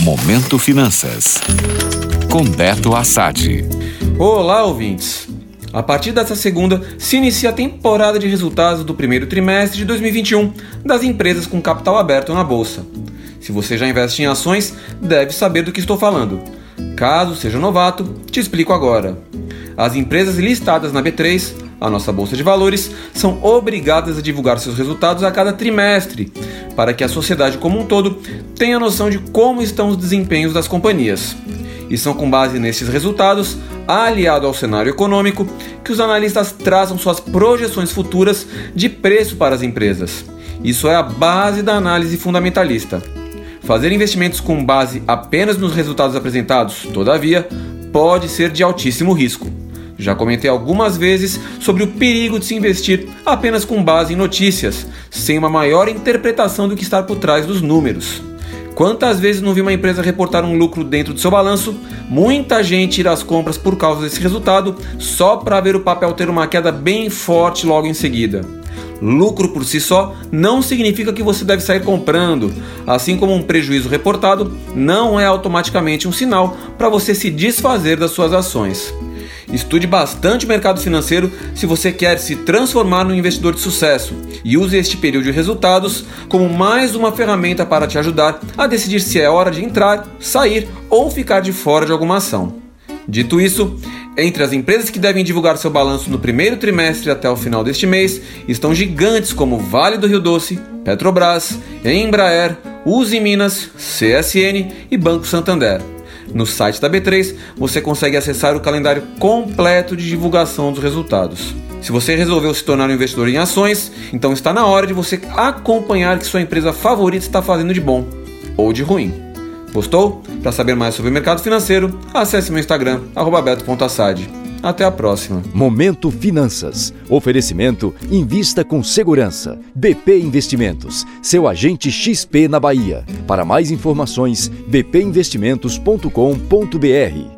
Momento Finanças. Com Beto Assad. Olá, ouvintes. A partir dessa segunda, se inicia a temporada de resultados do primeiro trimestre de 2021 das empresas com capital aberto na bolsa. Se você já investe em ações, deve saber do que estou falando. Caso seja novato, te explico agora. As empresas listadas na B3, a nossa bolsa de valores, são obrigadas a divulgar seus resultados a cada trimestre, para que a sociedade como um todo tenha noção de como estão os desempenhos das companhias. E são com base nesses resultados, aliado ao cenário econômico, que os analistas traçam suas projeções futuras de preço para as empresas. Isso é a base da análise fundamentalista. Fazer investimentos com base apenas nos resultados apresentados, todavia, pode ser de altíssimo risco. Já comentei algumas vezes sobre o perigo de se investir apenas com base em notícias, sem uma maior interpretação do que está por trás dos números. Quantas vezes não vi uma empresa reportar um lucro dentro do seu balanço? Muita gente ir às compras por causa desse resultado, só para ver o papel ter uma queda bem forte logo em seguida. Lucro por si só não significa que você deve sair comprando, assim como um prejuízo reportado não é automaticamente um sinal para você se desfazer das suas ações. Estude bastante o mercado financeiro se você quer se transformar num investidor de sucesso e use este período de resultados como mais uma ferramenta para te ajudar a decidir se é hora de entrar, sair ou ficar de fora de alguma ação. Dito isso, entre as empresas que devem divulgar seu balanço no primeiro trimestre até o final deste mês estão gigantes como Vale do Rio Doce, Petrobras, Embraer, Uzi Minas, CSN e Banco Santander. No site da B3 você consegue acessar o calendário completo de divulgação dos resultados. Se você resolveu se tornar um investidor em ações, então está na hora de você acompanhar o que sua empresa favorita está fazendo de bom ou de ruim. Gostou? Para saber mais sobre o mercado financeiro, acesse meu Instagram, beto.assad. Até a próxima. Momento Finanças. Oferecimento Invista com Segurança. BP Investimentos. Seu agente XP na Bahia. Para mais informações, bpinvestimentos.com.br.